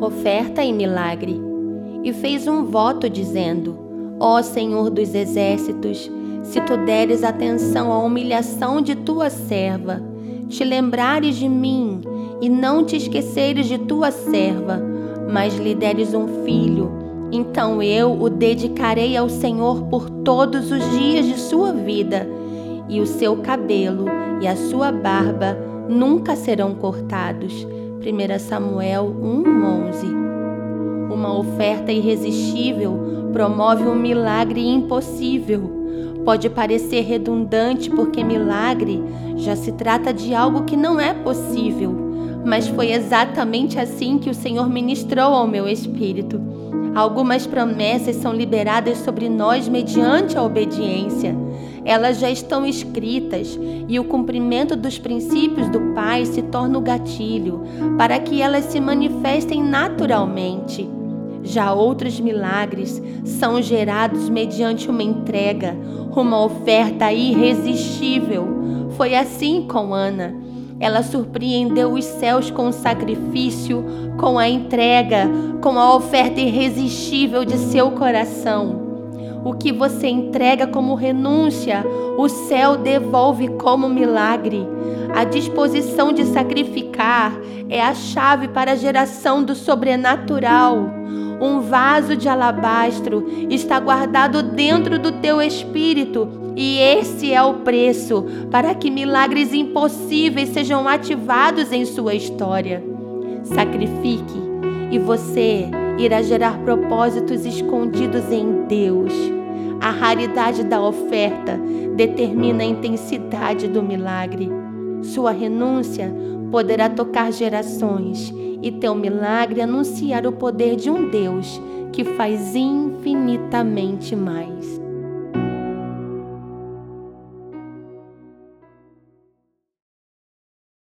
oferta e milagre. E fez um voto dizendo: Ó Senhor dos exércitos, se tu deres atenção à humilhação de tua serva, te lembrares de mim e não te esqueceres de tua serva, mas lhe deres um filho, então eu o dedicarei ao Senhor por todos os dias de sua vida, e o seu cabelo e a sua barba nunca serão cortados. 1 Samuel 1:11. Uma oferta irresistível promove um milagre impossível. Pode parecer redundante porque milagre já se trata de algo que não é possível, mas foi exatamente assim que o Senhor ministrou ao meu espírito. Algumas promessas são liberadas sobre nós mediante a obediência. Elas já estão escritas e o cumprimento dos princípios do Pai se torna o gatilho para que elas se manifestem naturalmente. Já outros milagres são gerados mediante uma entrega, uma oferta irresistível. Foi assim com Ana. Ela surpreendeu os céus com o sacrifício, com a entrega, com a oferta irresistível de seu coração. O que você entrega como renúncia, o céu devolve como milagre. A disposição de sacrificar é a chave para a geração do sobrenatural. Um vaso de alabastro está guardado dentro do teu espírito, e esse é o preço para que milagres impossíveis sejam ativados em sua história. Sacrifique, e você irá gerar propósitos escondidos em Deus. A raridade da oferta determina a intensidade do milagre. Sua renúncia poderá tocar gerações e teu milagre anunciar o poder de um Deus que faz infinitamente mais.